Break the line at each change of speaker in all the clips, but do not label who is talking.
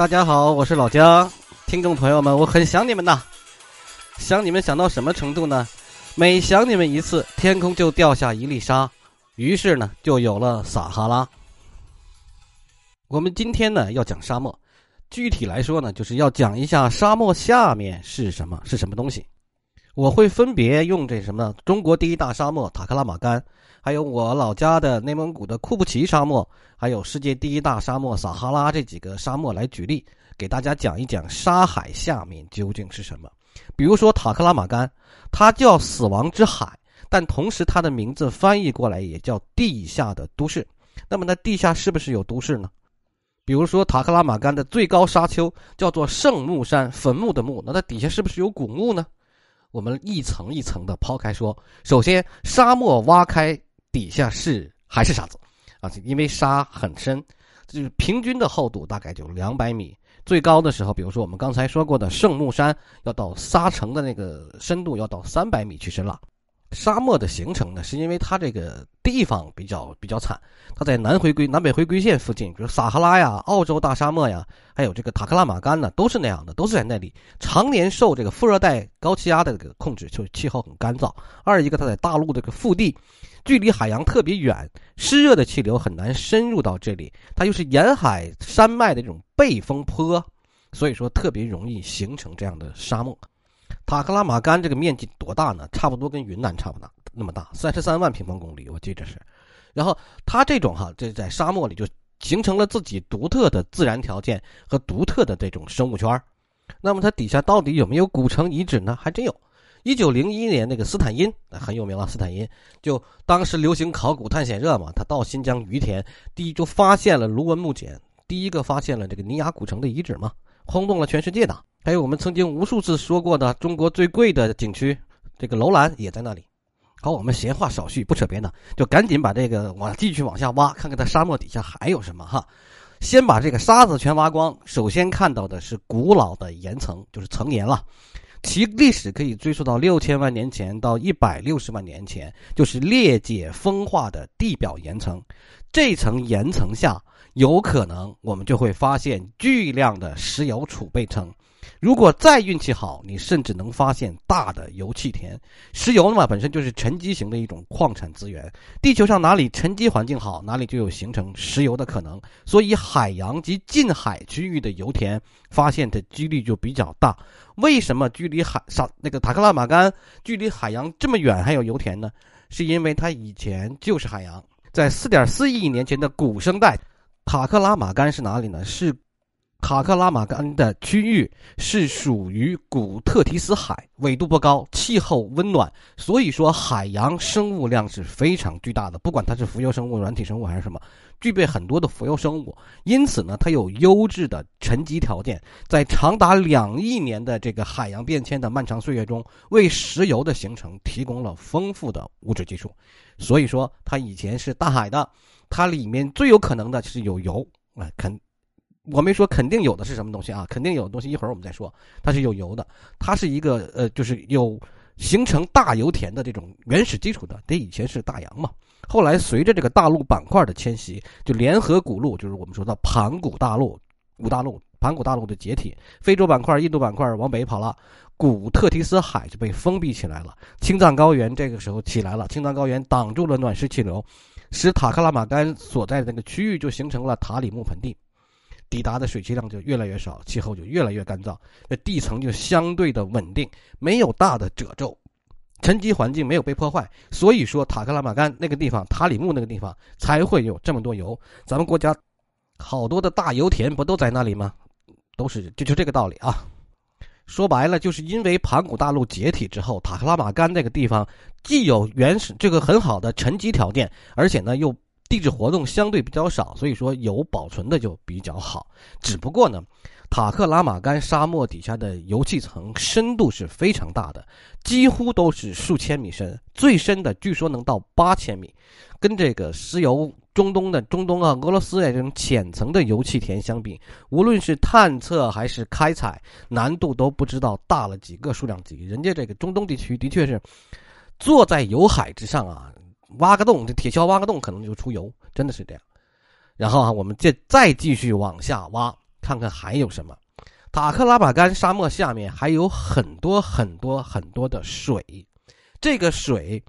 大家好，我是老姜，听众朋友们，我很想你们呐，想你们想到什么程度呢？每想你们一次，天空就掉下一粒沙，于是呢，就有了撒哈拉。我们今天呢要讲沙漠，具体来说呢，就是要讲一下沙漠下面是什么，是什么东西。我会分别用这什么中国第一大沙漠塔克拉玛干，还有我老家的内蒙古的库布齐沙漠，还有世界第一大沙漠撒哈拉这几个沙漠来举例，给大家讲一讲沙海下面究竟是什么。比如说塔克拉玛干，它叫死亡之海，但同时它的名字翻译过来也叫地下的都市。那么，那地下是不是有都市呢？比如说塔克拉玛干的最高沙丘叫做圣木山，坟墓的墓，那它底下是不是有古墓呢？我们一层一层的抛开说，首先沙漠挖开底下是还是沙子，啊，因为沙很深，就是平均的厚度大概就两百米，最高的时候，比如说我们刚才说过的圣木山，要到沙城的那个深度要到三百米去深了。沙漠的形成呢，是因为它这个地方比较比较惨，它在南回归南北回归线附近，比如撒哈拉呀、澳洲大沙漠呀，还有这个塔克拉玛干呢，都是那样的，都是在那里常年受这个副热带高气压的这个控制，就是气候很干燥。二一个，它在大陆这个腹地，距离海洋特别远，湿热的气流很难深入到这里，它又是沿海山脉的这种背风坡，所以说特别容易形成这样的沙漠。塔克拉玛干这个面积多大呢？差不多跟云南差不多那么大，三十三万平方公里，我记着是。然后它这种哈，这在沙漠里就形成了自己独特的自然条件和独特的这种生物圈那么它底下到底有没有古城遗址呢？还真有。一九零一年那个斯坦因很有名了，斯坦因就当时流行考古探险热嘛，他到新疆于田，第一就发现了卢文木简，第一个发现了这个尼雅古城的遗址嘛，轰动了全世界的。还有我们曾经无数次说过的中国最贵的景区，这个楼兰也在那里。好，我们闲话少叙，不扯别的，就赶紧把这个往继续往下挖，看看它沙漠底下还有什么哈。先把这个沙子全挖光，首先看到的是古老的岩层，就是层岩了，其历史可以追溯到六千万年前到一百六十万年前，就是裂解风化的地表岩层。这层岩层下，有可能我们就会发现巨量的石油储备层。如果再运气好，你甚至能发现大的油气田。石油嘛，本身就是沉积型的一种矿产资源。地球上哪里沉积环境好，哪里就有形成石油的可能。所以，海洋及近海区域的油田发现的几率就比较大。为什么距离海上那个塔克拉玛干距离海洋这么远还有油田呢？是因为它以前就是海洋。在四点四亿年前的古生代，塔克拉玛干是哪里呢？是。塔克拉玛干的区域是属于古特提斯海，纬度不高，气候温暖，所以说海洋生物量是非常巨大的。不管它是浮游生物、软体生物还是什么，具备很多的浮游生物，因此呢，它有优质的沉积条件，在长达两亿年的这个海洋变迁的漫长岁月中，为石油的形成提供了丰富的物质基础。所以说，它以前是大海的，它里面最有可能的是有油啊，肯。我没说肯定有的是什么东西啊？肯定有的东西，一会儿我们再说。它是有油的，它是一个呃，就是有形成大油田的这种原始基础的。得以前是大洋嘛，后来随着这个大陆板块的迁徙，就联合古陆，就是我们说的盘古大陆、古大陆、盘古大陆的解体，非洲板块、印度板块往北跑了，古特提斯海就被封闭起来了。青藏高原这个时候起来了，青藏高原挡住了暖湿气流，使塔克拉玛干所在的那个区域就形成了塔里木盆地。抵达的水汽量就越来越少，气候就越来越干燥，那地层就相对的稳定，没有大的褶皱，沉积环境没有被破坏，所以说塔克拉玛干那个地方，塔里木那个地方才会有这么多油。咱们国家好多的大油田不都在那里吗？都是就就这个道理啊。说白了，就是因为盘古大陆解体之后，塔克拉玛干那个地方既有原始这个很好的沉积条件，而且呢又。地质活动相对比较少，所以说油保存的就比较好。只不过呢，塔克拉玛干沙漠底下的油气层深度是非常大的，几乎都是数千米深，最深的据说能到八千米。跟这个石油中东的中东啊、俄罗斯呀这种浅层的油气田相比，无论是探测还是开采，难度都不知道大了几个数量级。人家这个中东地区的确是坐在油海之上啊。挖个洞，这铁锹挖个洞可能就出油，真的是这样。然后啊，我们再再继续往下挖，看看还有什么。塔克拉玛干沙漠下面还有很多很多很多的水，这个水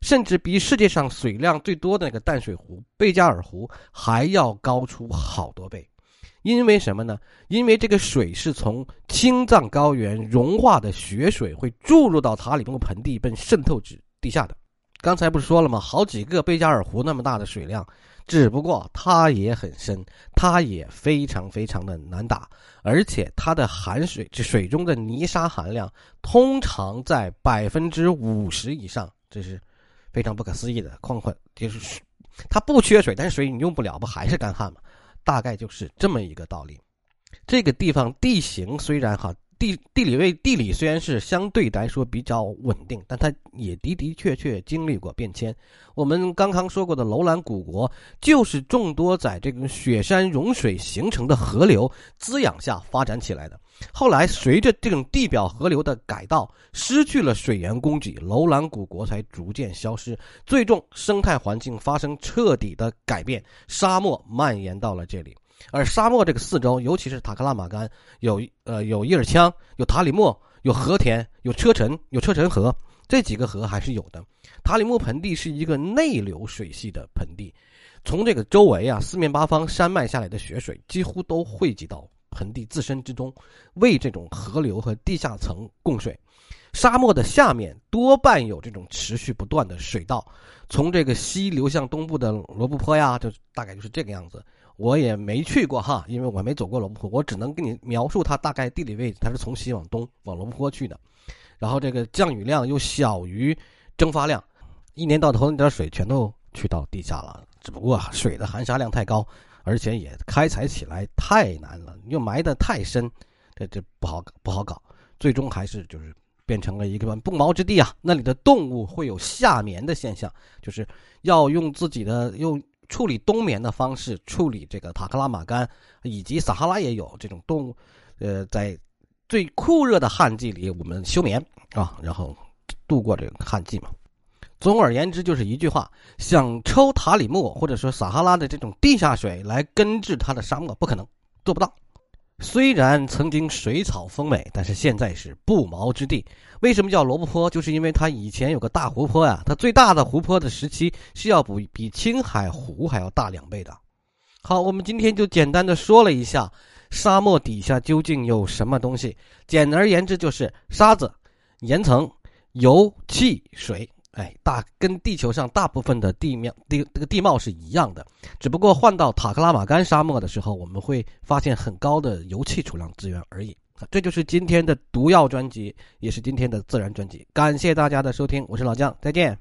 甚至比世界上水量最多的那个淡水湖贝加尔湖还要高出好多倍。因为什么呢？因为这个水是从青藏高原融化的雪水会注入到塔里木盆地，并渗透至地下的。刚才不是说了吗？好几个贝加尔湖那么大的水量。只不过它也很深，它也非常非常的难打，而且它的含水，这水中的泥沙含量通常在百分之五十以上，这是非常不可思议的。况况就是它不缺水，但是水你用不了，不还是干旱吗？大概就是这么一个道理。这个地方地形虽然哈。地地理位地理虽然是相对来说比较稳定，但它也的的确确经历过变迁。我们刚刚说过的楼兰古国，就是众多在这个雪山融水形成的河流滋养下发展起来的。后来随着这种地表河流的改道，失去了水源供给，楼兰古国才逐渐消失，最终生态环境发生彻底的改变，沙漠蔓延到了这里。而沙漠这个四周，尤其是塔克拉玛干，有呃有伊尔羌，有塔里木，有和田，有车臣，有车臣河，这几个河还是有的。塔里木盆地是一个内流水系的盆地，从这个周围啊四面八方山脉下来的雪水几乎都汇集到盆地自身之中，为这种河流和地下层供水。沙漠的下面多半有这种持续不断的水道，从这个西流向东部的罗布泊呀，就大概就是这个样子。我也没去过哈，因为我没走过罗布泊，我只能给你描述它大概地理位置。它是从西往东往罗布泊去的，然后这个降雨量又小于蒸发量，一年到头那点水全都去到地下了。只不过水的含沙量太高，而且也开采起来太难了，又埋得太深，这这不好不好搞。最终还是就是变成了一个不毛之地啊！那里的动物会有夏眠的现象，就是要用自己的用。处理冬眠的方式，处理这个塔克拉玛干以及撒哈拉也有这种动物，呃，在最酷热的旱季里，我们休眠啊，然后度过这个旱季嘛。总而言之，就是一句话：想抽塔里木或者说撒哈拉的这种地下水来根治它的沙漠，不可能，做不到。虽然曾经水草丰美，但是现在是不毛之地。为什么叫罗布泊？就是因为它以前有个大湖泊呀。它最大的湖泊的时期是要比比青海湖还要大两倍的。好，我们今天就简单的说了一下沙漠底下究竟有什么东西。简而言之，就是沙子、岩层、油、气、水。哎，大跟地球上大部分的地面地这个地貌是一样的，只不过换到塔克拉玛干沙漠的时候，我们会发现很高的油气储量资源而已。这就是今天的毒药专辑，也是今天的自然专辑。感谢大家的收听，我是老姜，再见。